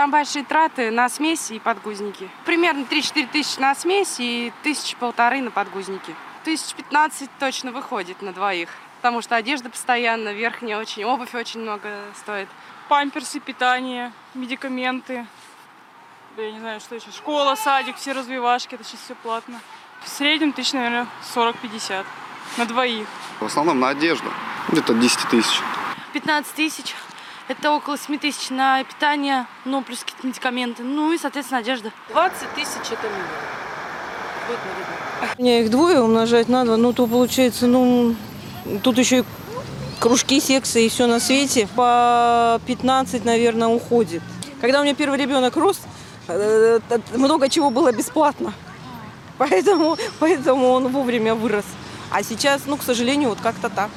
Там большие траты на смеси и подгузники. Примерно 3-4 тысячи на смесь и тысячи полторы на подгузники. Тысяч пятнадцать точно выходит на двоих. Потому что одежда постоянно, верхняя очень, обувь очень много стоит. Памперсы, питание, медикаменты. Да я не знаю, что еще. Школа, садик, все развивашки, это сейчас все платно. В среднем тысяч, наверное, 40-50 на двоих. В основном на одежду. Где-то 10 тысяч. 15 тысяч. Это около 7 тысяч на питание, ну, плюс какие-то медикаменты. Ну и, соответственно, одежда. 20 тысяч это минимум. Будет на виду. Мне их двое умножать надо, ну, то получается, ну, тут еще и кружки, секции и все на свете. По 15, наверное, уходит. Когда у меня первый ребенок рос, э, много чего было бесплатно. Поэтому, поэтому он вовремя вырос. А сейчас, ну, к сожалению, вот как-то так.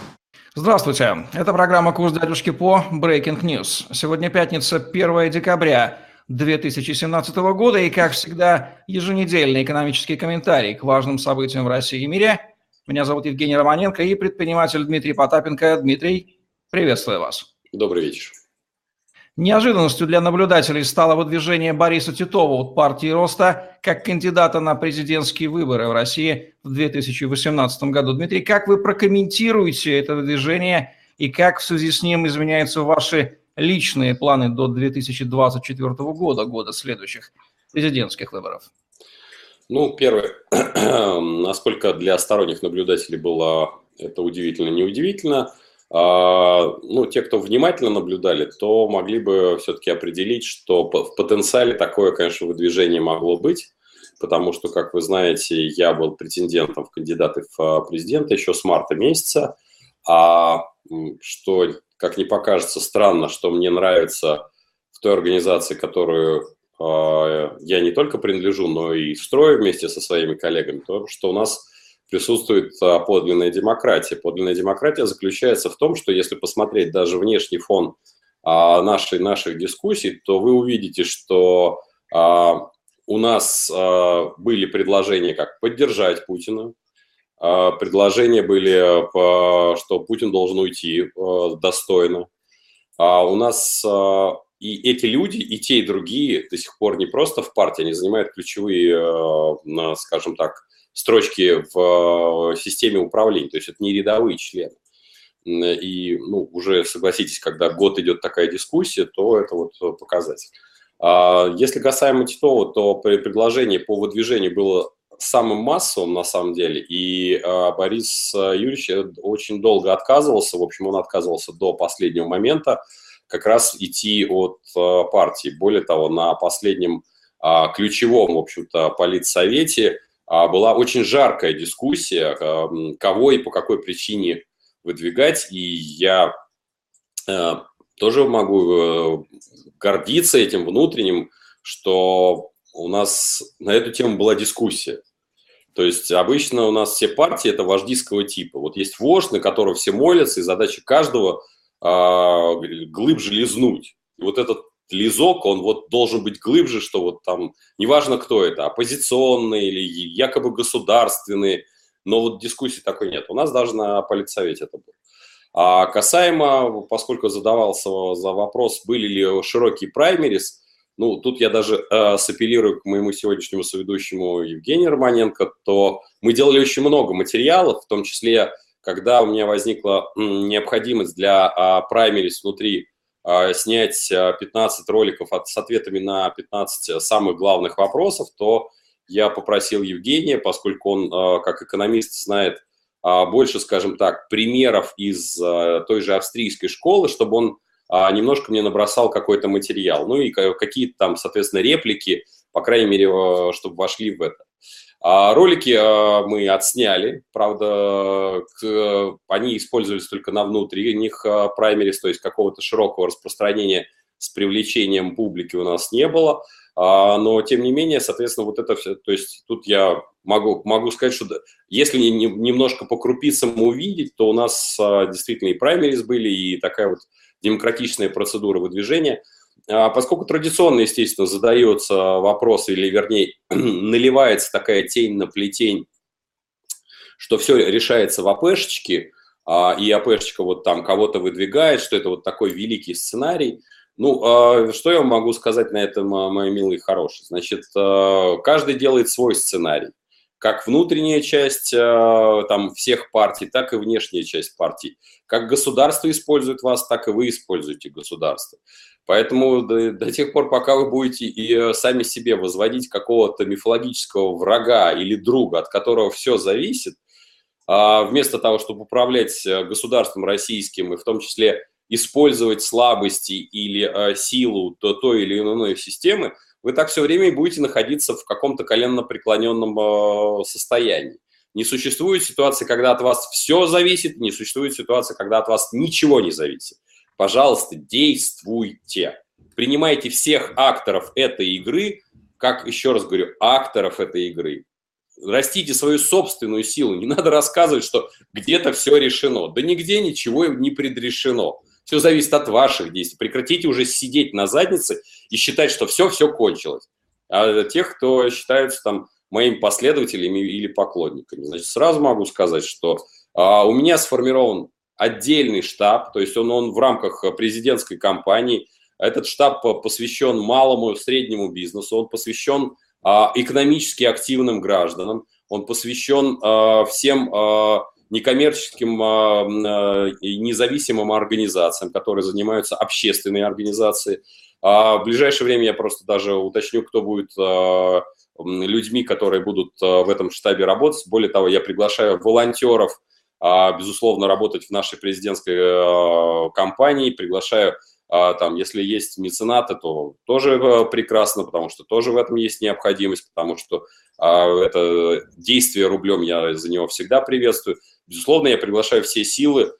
Здравствуйте. Это программа «Курс дядюшки по Breaking News». Сегодня пятница, 1 декабря 2017 года. И, как всегда, еженедельный экономический комментарий к важным событиям в России и мире. Меня зовут Евгений Романенко и предприниматель Дмитрий Потапенко. Дмитрий, приветствую вас. Добрый вечер. Неожиданностью для наблюдателей стало выдвижение Бориса Титова от партии Роста как кандидата на президентские выборы в России в 2018 году. Дмитрий, как вы прокомментируете это выдвижение и как в связи с ним изменяются ваши личные планы до 2024 года, года следующих президентских выборов? Ну, первое, насколько для сторонних наблюдателей было это удивительно, неудивительно – ну, те, кто внимательно наблюдали, то могли бы все-таки определить, что в потенциале такое, конечно, выдвижение могло быть, потому что, как вы знаете, я был претендентом в кандидаты в а, президенты еще с марта месяца, а что, как не покажется, странно, что мне нравится в той организации, которую а, я не только принадлежу, но и строю вместе со своими коллегами, то, что у нас присутствует а, подлинная демократия. Подлинная демократия заключается в том, что если посмотреть даже внешний фон а, нашей, наших дискуссий, то вы увидите, что а, у нас были предложения, как поддержать Путина, предложения были, что Путин должен уйти достойно. У нас и эти люди, и те, и другие до сих пор не просто в партии, они занимают ключевые, скажем так, строчки в э, системе управления, то есть это не рядовые члены. И, ну, уже согласитесь, когда год идет такая дискуссия, то это вот показатель. А если касаемо Титова, то предложение по выдвижению было самым массовым на самом деле, и э, Борис Юрьевич очень долго отказывался, в общем, он отказывался до последнего момента как раз идти от э, партии. Более того, на последнем э, ключевом, в общем-то, политсовете а, была очень жаркая дискуссия, кого и по какой причине выдвигать, и я э, тоже могу э, гордиться этим внутренним, что у нас на эту тему была дискуссия. То есть обычно у нас все партии это вождистского типа. Вот есть вождь, на которого все молятся, и задача каждого а, глыбже лизнуть. И вот этот лизок, он вот должен быть глубже, что вот там, неважно кто это, оппозиционный или якобы государственный, но вот дискуссии такой нет. У нас даже на политсовете это было. А касаемо, поскольку задавался за вопрос, были ли широкие праймерис, ну, тут я даже э, сапеллирую к моему сегодняшнему соведущему Евгению Романенко, то мы делали очень много материалов, в том числе, когда у меня возникла необходимость для э, праймерис внутри снять 15 а, роликов с ответами на 15 самых главных вопросов, то я попросил Евгения, поскольку он, а, как экономист, знает больше, скажем так, примеров из той же австрийской школы, чтобы он немножко мне набросал какой-то материал. Ну и какие-то там, соответственно, реплики, по крайней мере, чтобы вошли в это. А ролики а, мы отсняли, правда, они использовались только на внутренних праймерис, то есть какого-то широкого распространения с привлечением публики у нас не было. А, но, тем не менее, соответственно, вот это все, то есть тут я могу, могу сказать, что если немножко по крупицам увидеть, то у нас действительно и праймерис были, и такая вот демократичная процедура выдвижения – а, поскольку традиционно, естественно, задается вопрос, или вернее, наливается такая тень на плетень, что все решается в АПшечке, а, и АПшечка вот там кого-то выдвигает, что это вот такой великий сценарий, Ну, а, что я могу сказать на этом, мои милые хорошие? Значит, а, каждый делает свой сценарий. Как внутренняя часть а, там, всех партий, так и внешняя часть партий. Как государство использует вас, так и вы используете государство. Поэтому до, до тех пор, пока вы будете и сами себе возводить какого-то мифологического врага или друга, от которого все зависит, вместо того, чтобы управлять государством российским и в том числе использовать слабости или э, силу то, той или иной системы, вы так все время и будете находиться в каком-то коленно преклоненном э, состоянии. Не существует ситуации, когда от вас все зависит, не существует ситуации, когда от вас ничего не зависит. Пожалуйста, действуйте. Принимайте всех акторов этой игры, как, еще раз говорю, акторов этой игры. Растите свою собственную силу. Не надо рассказывать, что где-то все решено. Да нигде ничего не предрешено. Все зависит от ваших действий. Прекратите уже сидеть на заднице и считать, что все-все кончилось. А тех, кто считаются там моими последователями или поклонниками. Значит, сразу могу сказать, что а, у меня сформирован отдельный штаб, то есть он, он в рамках президентской кампании. Этот штаб посвящен малому и среднему бизнесу, он посвящен а, экономически активным гражданам, он посвящен а, всем а, некоммерческим а, и независимым организациям, которые занимаются общественной организацией. А в ближайшее время я просто даже уточню, кто будет а, людьми, которые будут в этом штабе работать. Более того, я приглашаю волонтеров, безусловно, работать в нашей президентской кампании, приглашаю там, если есть меценаты, то тоже прекрасно, потому что тоже в этом есть необходимость, потому что это действие рублем я за него всегда приветствую. Безусловно, я приглашаю все силы, а,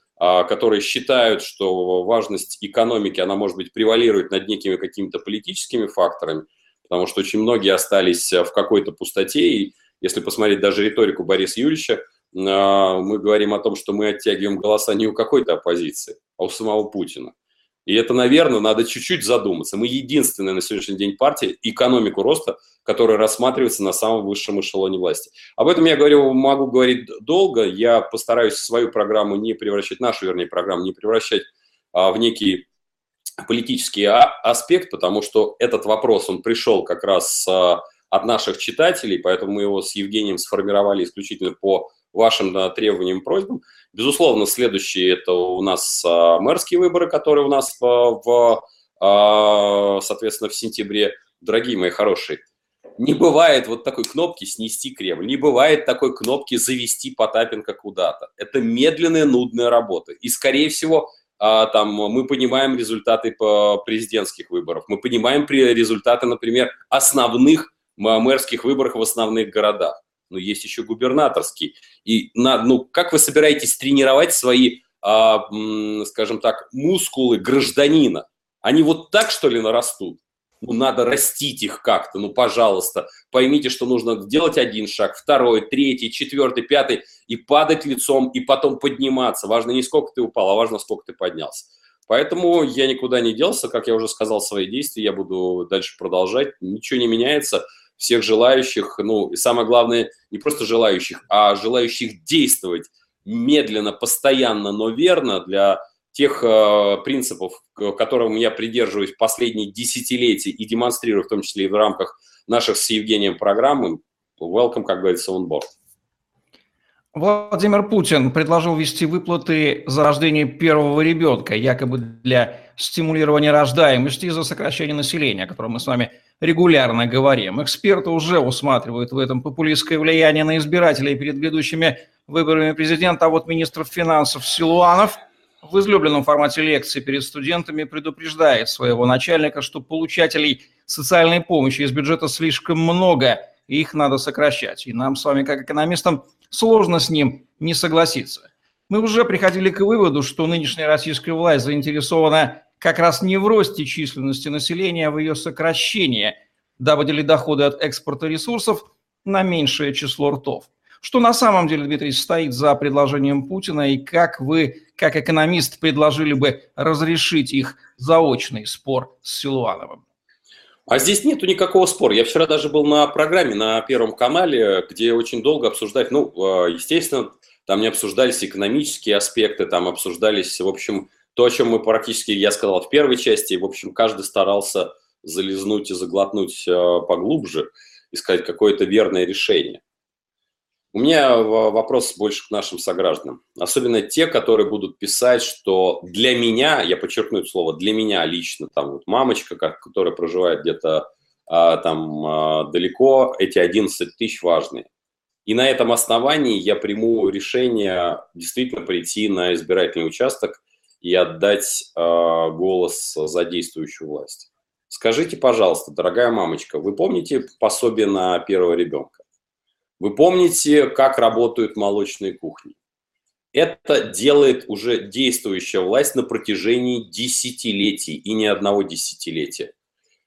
которые считают, что важность экономики, она, может быть, превалирует над некими какими-то политическими факторами, потому что очень многие остались в какой-то пустоте, и если посмотреть даже риторику Бориса Юрьевича, а, мы говорим о том, что мы оттягиваем голоса не у какой-то оппозиции, а у самого Путина. И это, наверное, надо чуть-чуть задуматься. Мы единственная на сегодняшний день партия экономику роста, которая рассматривается на самом высшем эшелоне власти. Об этом я говорю, могу говорить долго. Я постараюсь свою программу не превращать, нашу, вернее, программу не превращать а, в некий политический а, аспект, потому что этот вопрос, он пришел как раз а, от наших читателей, поэтому мы его с Евгением сформировали исключительно по вашим да, требованиям просьбам. Безусловно, следующие это у нас а, мэрские выборы, которые у нас а, в, а, соответственно, в сентябре. Дорогие мои хорошие, не бывает вот такой кнопки «снести Кремль», не бывает такой кнопки «завести Потапенко куда-то». Это медленная, нудная работа. И, скорее всего, там, мы понимаем результаты президентских выборов, мы понимаем результаты, например, основных мэрских выборов в основных городах но есть еще губернаторский. И на, ну, как вы собираетесь тренировать свои, а, скажем так, мускулы гражданина? Они вот так, что ли, нарастут? Ну, надо растить их как-то, ну, пожалуйста. Поймите, что нужно делать один шаг, второй, третий, четвертый, пятый, и падать лицом, и потом подниматься. Важно не сколько ты упал, а важно, сколько ты поднялся. Поэтому я никуда не делся, как я уже сказал, свои действия я буду дальше продолжать. Ничего не меняется всех желающих, ну и самое главное, не просто желающих, а желающих действовать медленно, постоянно, но верно для тех э, принципов, которым я придерживаюсь последние десятилетия и демонстрирую, в том числе и в рамках наших с Евгением программы. Welcome, как говорится, on board. Владимир Путин предложил ввести выплаты за рождение первого ребенка, якобы для стимулирования рождаемости из-за сокращения населения, о котором мы с вами регулярно говорим. Эксперты уже усматривают в этом популистское влияние на избирателей перед ведущими выборами президента, а вот министр финансов Силуанов в излюбленном формате лекции перед студентами предупреждает своего начальника, что получателей социальной помощи из бюджета слишком много, и их надо сокращать. И нам с вами, как экономистам, сложно с ним не согласиться. Мы уже приходили к выводу, что нынешняя российская власть заинтересована как раз не в росте численности населения, а в ее сокращении, дабы делить доходы от экспорта ресурсов на меньшее число ртов. Что на самом деле, Дмитрий, стоит за предложением Путина и как вы, как экономист, предложили бы разрешить их заочный спор с Силуановым? А здесь нету никакого спора. Я вчера даже был на программе на Первом канале, где очень долго обсуждать, ну, а, естественно, там не обсуждались экономические аспекты, там обсуждались, в общем, то, о чем мы практически, я сказал в первой части, в общем, каждый старался зализнуть и заглотнуть э, поглубже, искать какое-то верное решение. У меня вопрос больше к нашим согражданам. Особенно те, которые будут писать, что для меня, я подчеркну это слово, для меня лично, там вот мамочка, которая проживает где-то а, там а, далеко, эти 11 тысяч важные. И на этом основании я приму решение действительно прийти на избирательный участок и отдать э, голос за действующую власть. Скажите, пожалуйста, дорогая мамочка, вы помните пособие на первого ребенка? Вы помните, как работают молочные кухни? Это делает уже действующая власть на протяжении десятилетий и не одного десятилетия.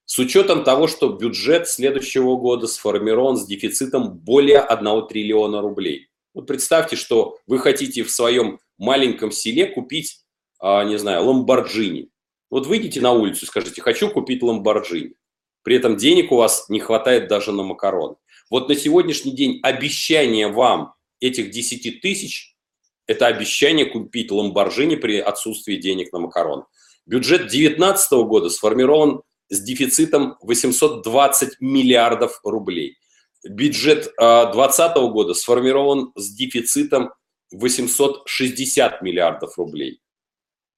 С учетом того, что бюджет следующего года сформирован с дефицитом более 1 триллиона рублей. Вот представьте, что вы хотите в своем маленьком селе купить а, не знаю, ламборджини. Вот выйдите на улицу и скажите, хочу купить ламборджини. При этом денег у вас не хватает даже на макароны. Вот на сегодняшний день обещание вам этих 10 тысяч – это обещание купить ламборджини при отсутствии денег на макароны. Бюджет 2019 года сформирован с дефицитом 820 миллиардов рублей. Бюджет 2020 а, года сформирован с дефицитом 860 миллиардов рублей.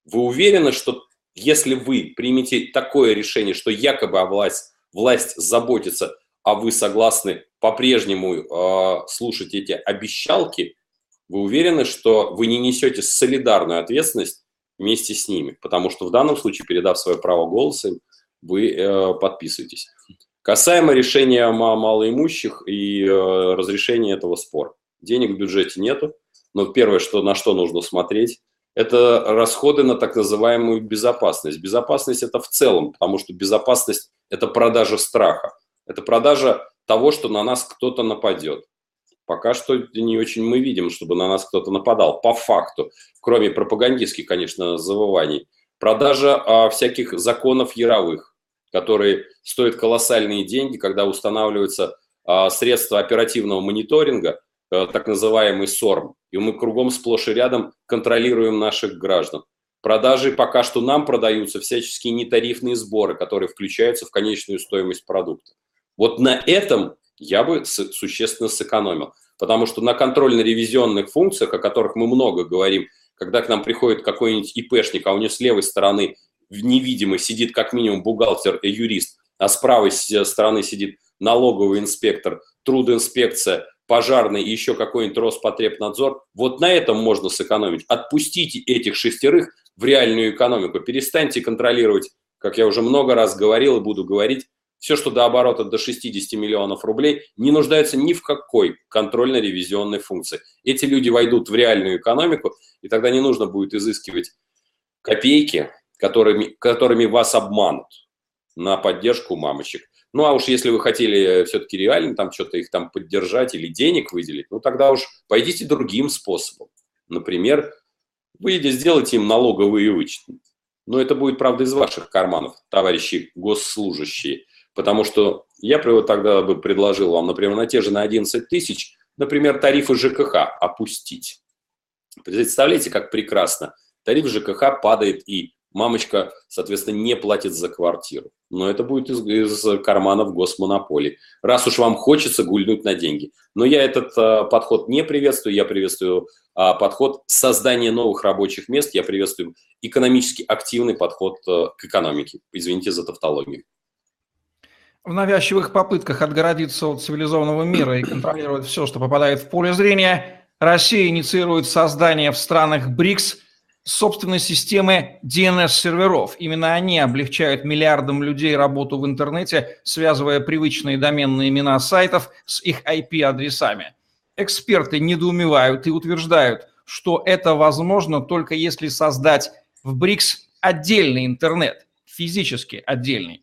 Вы уверены, что если вы примете такое решение, что якобы власть, власть заботится, а вы согласны по-прежнему э, слушать эти обещалки, вы уверены, что вы не несете солидарную ответственность вместе с ними? Потому что в данном случае, передав свое право голоса, вы э, подписываетесь. Касаемо решения малоимущих и э, разрешения этого спора. Денег в бюджете нету, но первое, что, на что нужно смотреть, это расходы на так называемую безопасность. Безопасность это в целом, потому что безопасность это продажа страха. Это продажа того, что на нас кто-то нападет. Пока что не очень мы видим, чтобы на нас кто-то нападал. По факту, кроме пропагандистских, конечно, завываний. Продажа а, всяких законов яровых, которые стоят колоссальные деньги, когда устанавливаются а, средства оперативного мониторинга, так называемый СОРМ, и мы кругом сплошь и рядом контролируем наших граждан. Продажи пока что нам продаются всяческие нетарифные сборы, которые включаются в конечную стоимость продукта. Вот на этом я бы существенно сэкономил. Потому что на контрольно-ревизионных функциях, о которых мы много говорим, когда к нам приходит какой-нибудь ИПшник, а у него с левой стороны невидимый сидит как минимум бухгалтер и юрист, а с правой стороны сидит налоговый инспектор, трудоинспекция, пожарный и еще какой-нибудь Роспотребнадзор, вот на этом можно сэкономить. Отпустите этих шестерых в реальную экономику, перестаньте контролировать, как я уже много раз говорил и буду говорить, все, что до оборота до 60 миллионов рублей, не нуждается ни в какой контрольно-ревизионной функции. Эти люди войдут в реальную экономику, и тогда не нужно будет изыскивать копейки, которыми, которыми вас обманут на поддержку мамочек. Ну, а уж если вы хотели все-таки реально там что-то их там поддержать или денег выделить, ну, тогда уж пойдите другим способом. Например, вы сделайте им налоговые вычеты. Но это будет, правда, из ваших карманов, товарищи госслужащие. Потому что я тогда бы предложил вам, например, на те же на 11 тысяч, например, тарифы ЖКХ опустить. Представляете, как прекрасно. Тариф ЖКХ падает и мамочка, соответственно, не платит за квартиру. Но это будет из, из карманов госмонополии. Раз уж вам хочется гульнуть на деньги. Но я этот а, подход не приветствую. Я приветствую а, подход создания новых рабочих мест. Я приветствую экономически активный подход а, к экономике. Извините за тавтологию. В навязчивых попытках отгородиться от цивилизованного мира и контролировать все, что попадает в поле зрения, Россия инициирует создание в странах БРИКС – собственной системы DNS-серверов. Именно они облегчают миллиардам людей работу в интернете, связывая привычные доменные имена сайтов с их IP-адресами. Эксперты недоумевают и утверждают, что это возможно только если создать в БРИКС отдельный интернет, физически отдельный.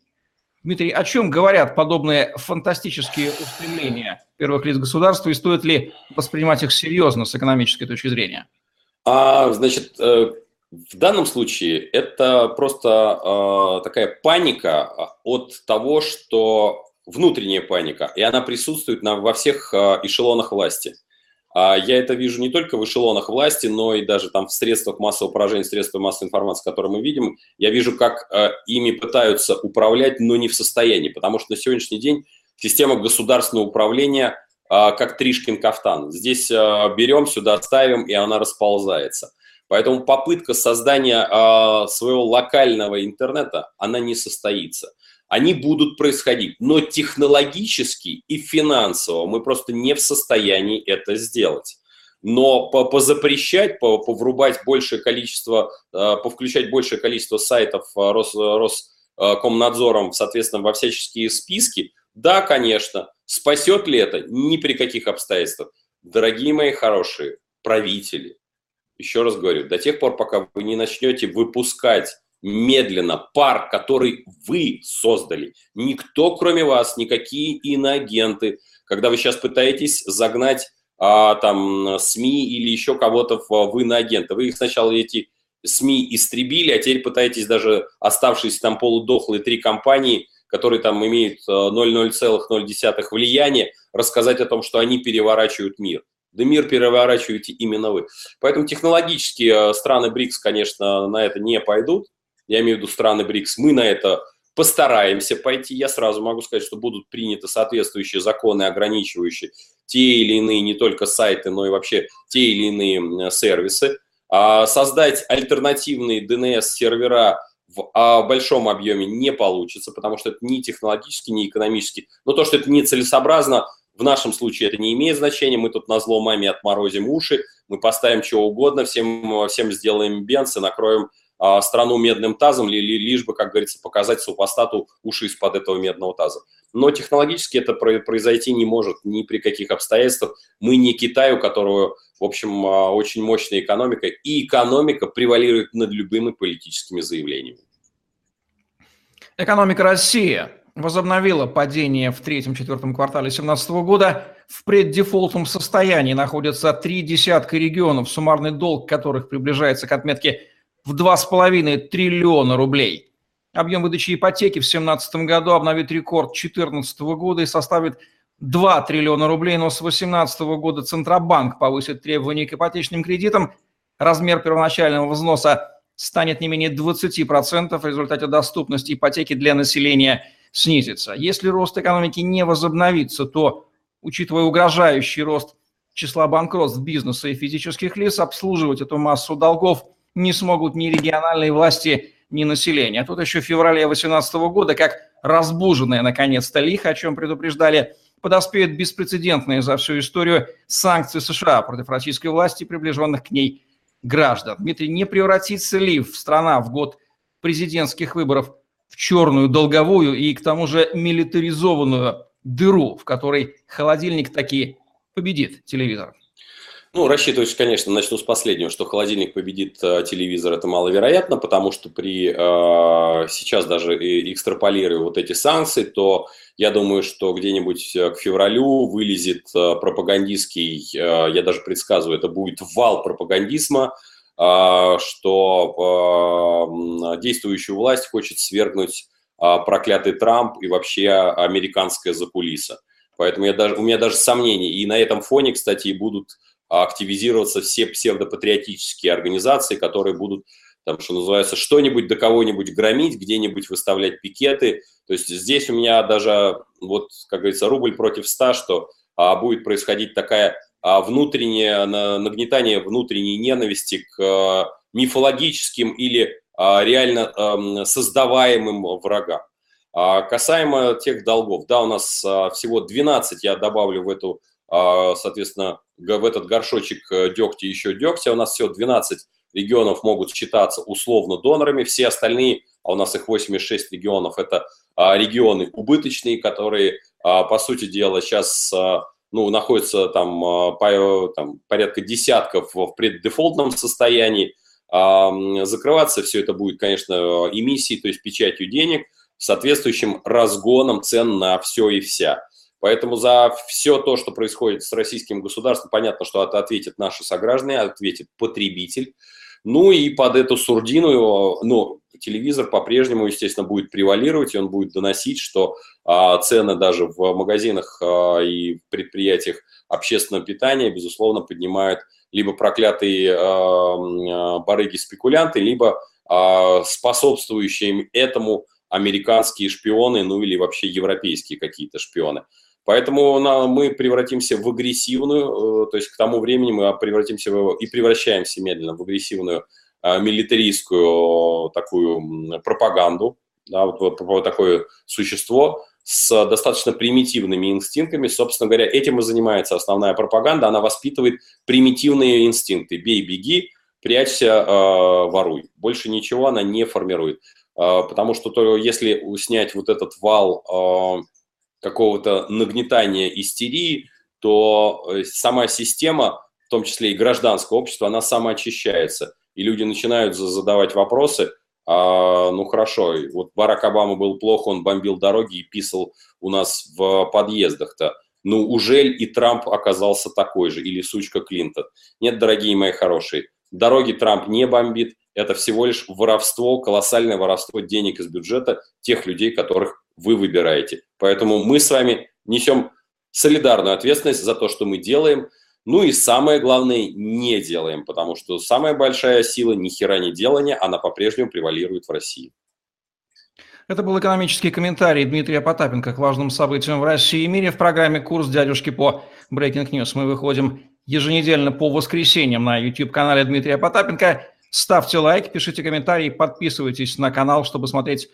Дмитрий, о чем говорят подобные фантастические устремления первых лиц государства и стоит ли воспринимать их серьезно с экономической точки зрения? А, значит, э, в данном случае это просто э, такая паника от того, что внутренняя паника, и она присутствует на, во всех э, эшелонах власти. А я это вижу не только в эшелонах власти, но и даже там в средствах массового поражения, средствах массовой информации, которые мы видим. Я вижу, как э, ими пытаются управлять, но не в состоянии, потому что на сегодняшний день система государственного управления как Тришкин кафтан. Здесь э, берем, сюда ставим, и она расползается. Поэтому попытка создания э, своего локального интернета, она не состоится они будут происходить. Но технологически и финансово мы просто не в состоянии это сделать. Но по позапрещать, по поврубать большее количество, повключать большее количество сайтов Рос, Роскомнадзором, соответственно, во всяческие списки, да, конечно. Спасет ли это? Ни при каких обстоятельствах. Дорогие мои хорошие правители, еще раз говорю, до тех пор, пока вы не начнете выпускать медленно пар, который вы создали. Никто, кроме вас, никакие иноагенты. Когда вы сейчас пытаетесь загнать а, там СМИ или еще кого-то в, в иноагента, вы их сначала эти СМИ истребили, а теперь пытаетесь даже оставшиеся там полудохлые три компании, которые там имеют 0,0,0 э, влияния, рассказать о том, что они переворачивают мир. Да мир переворачиваете именно вы. Поэтому технологически э, страны БРИКС, конечно, на это не пойдут я имею в виду страны БРИКС, мы на это постараемся пойти. Я сразу могу сказать, что будут приняты соответствующие законы, ограничивающие те или иные не только сайты, но и вообще те или иные сервисы. А создать альтернативные DNS-сервера в а, большом объеме не получится, потому что это ни технологически, ни экономически. Но то, что это нецелесообразно, в нашем случае это не имеет значения. Мы тут на зло маме отморозим уши, мы поставим чего угодно, всем, всем сделаем бенз и накроем а, страну медным тазом, лишь бы, как говорится, показать супостату уши из-под этого медного таза. Но технологически это произойти не может ни при каких обстоятельствах. Мы не Китай, у которого, в общем, а, очень мощная экономика, и экономика превалирует над любыми политическими заявлениями. Экономика России возобновила падение в третьем-четвертом квартале 2017 года. В преддефолтном состоянии находятся три десятка регионов, суммарный долг которых приближается к отметке в 2,5 триллиона рублей. Объем выдачи ипотеки в 2017 году обновит рекорд 2014 года и составит 2 триллиона рублей, но с 2018 года Центробанк повысит требования к ипотечным кредитам. Размер первоначального взноса станет не менее 20%, в результате доступность ипотеки для населения снизится. Если рост экономики не возобновится, то, учитывая угрожающий рост числа банкротств бизнеса и физических лиц, обслуживать эту массу долгов – не смогут ни региональные власти, ни население. А тут еще в феврале 2018 года, как разбуженная наконец-то лихо, о чем предупреждали, подоспеют беспрецедентные за всю историю санкции США против российской власти и приближенных к ней граждан. Дмитрий, не превратится ли в страна в год президентских выборов в черную долговую и к тому же милитаризованную дыру, в которой холодильник таки победит телевизор? Ну, рассчитывать, конечно, начну с последнего, что холодильник победит э, телевизор, это маловероятно, потому что при э, сейчас даже экстраполируя вот эти санкции, то я думаю, что где-нибудь э, к февралю вылезет э, пропагандистский, э, я даже предсказываю, это будет вал пропагандизма, что действующую власть хочет свергнуть проклятый Трамп и вообще американская закулиса. Поэтому я даже, у меня даже сомнений. И на этом фоне, кстати, будут активизироваться все псевдопатриотические организации, которые будут, там, что называется, что-нибудь до кого-нибудь громить, где-нибудь выставлять пикеты. То есть здесь у меня даже, вот, как говорится, рубль против ста, что а, будет происходить такая а, внутреннее нагнетание внутренней ненависти к а, мифологическим или а, реально а, создаваемым врагам. А, касаемо тех долгов, да, у нас а, всего 12, я добавлю в эту а, соответственно, в этот горшочек э, дегтя еще дегтя. У нас всего 12 регионов могут считаться условно донорами, все остальные, а у нас их 86 регионов, это а, регионы убыточные, которые, а, по сути дела, сейчас ну, находятся там, по, там порядка десятков в преддефолтном состоянии. Закрываться все это будет, конечно, эмиссией, то есть печатью денег, соответствующим разгоном цен на все и вся. Поэтому за все то, что происходит с российским государством, понятно, что это ответит наши сограждане, ответит потребитель. Ну и под эту сурдину, ну, телевизор по-прежнему, естественно, будет превалировать, и он будет доносить, что а, цены даже в магазинах а, и предприятиях общественного питания, безусловно, поднимают либо проклятые а, а, барыги-спекулянты, либо а, способствующие этому американские шпионы, ну или вообще европейские какие-то шпионы. Поэтому мы превратимся в агрессивную, э, то есть к тому времени мы превратимся в, и превращаемся медленно в агрессивную э, милитаристскую такую пропаганду, да, вот, вот, вот такое существо с достаточно примитивными инстинктами. Собственно говоря, этим и занимается основная пропаганда. Она воспитывает примитивные инстинкты. Бей, беги, прячься, э, воруй. Больше ничего она не формирует. Э, потому что то, если снять вот этот вал э, какого-то нагнетания истерии, то э, сама система, в том числе и гражданское общество, она самоочищается. И люди начинают задавать вопросы, а, ну хорошо, вот Барак Обама был плохо, он бомбил дороги и писал у нас в подъездах-то. Ну, ужель и Трамп оказался такой же, или сучка Клинтон? Нет, дорогие мои хорошие, дороги Трамп не бомбит, это всего лишь воровство, колоссальное воровство денег из бюджета тех людей, которых вы выбираете. Поэтому мы с вами несем солидарную ответственность за то, что мы делаем. Ну и самое главное, не делаем, потому что самая большая сила ни хера не делания, она по-прежнему превалирует в России. Это был экономический комментарий Дмитрия Потапенко к важным событиям в России и мире в программе «Курс дядюшки по Breaking News». Мы выходим еженедельно по воскресеньям на YouTube-канале Дмитрия Потапенко. Ставьте лайк, пишите комментарии, подписывайтесь на канал, чтобы смотреть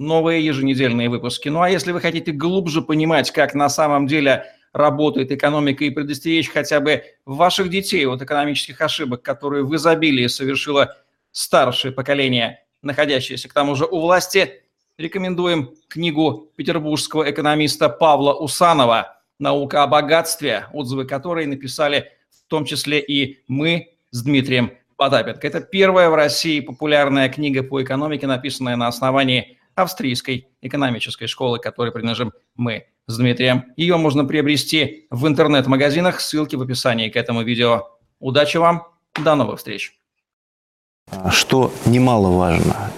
новые еженедельные выпуски. Ну а если вы хотите глубже понимать, как на самом деле работает экономика и предостеречь хотя бы ваших детей от экономических ошибок, которые в изобилии совершило старшее поколение, находящееся к тому же у власти, рекомендуем книгу петербургского экономиста Павла Усанова «Наука о богатстве», отзывы которой написали в том числе и мы с Дмитрием Потапенко. Это первая в России популярная книга по экономике, написанная на основании австрийской экономической школы, которой принадлежим мы с Дмитрием. Ее можно приобрести в интернет-магазинах, ссылки в описании к этому видео. Удачи вам, до новых встреч! Что немаловажно,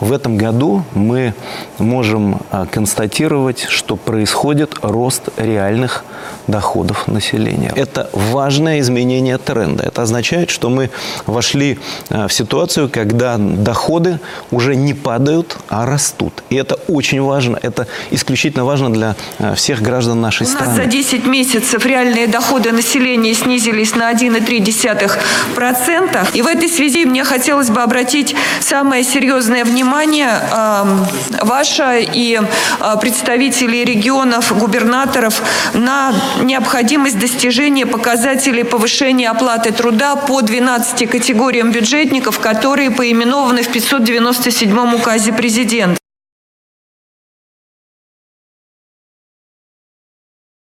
в этом году мы можем а, констатировать, что происходит рост реальных доходов населения. Это важное изменение тренда. Это означает, что мы вошли а, в ситуацию, когда доходы уже не падают, а растут. И это очень важно. Это исключительно важно для а, всех граждан нашей У страны. У нас за 10 месяцев реальные доходы населения снизились на 1,3%. И в этой связи мне хотелось бы обратить самое серьезное внимание внимание ваше и а, представителей регионов, губернаторов на необходимость достижения показателей повышения оплаты труда по 12 категориям бюджетников, которые поименованы в 597 указе президента.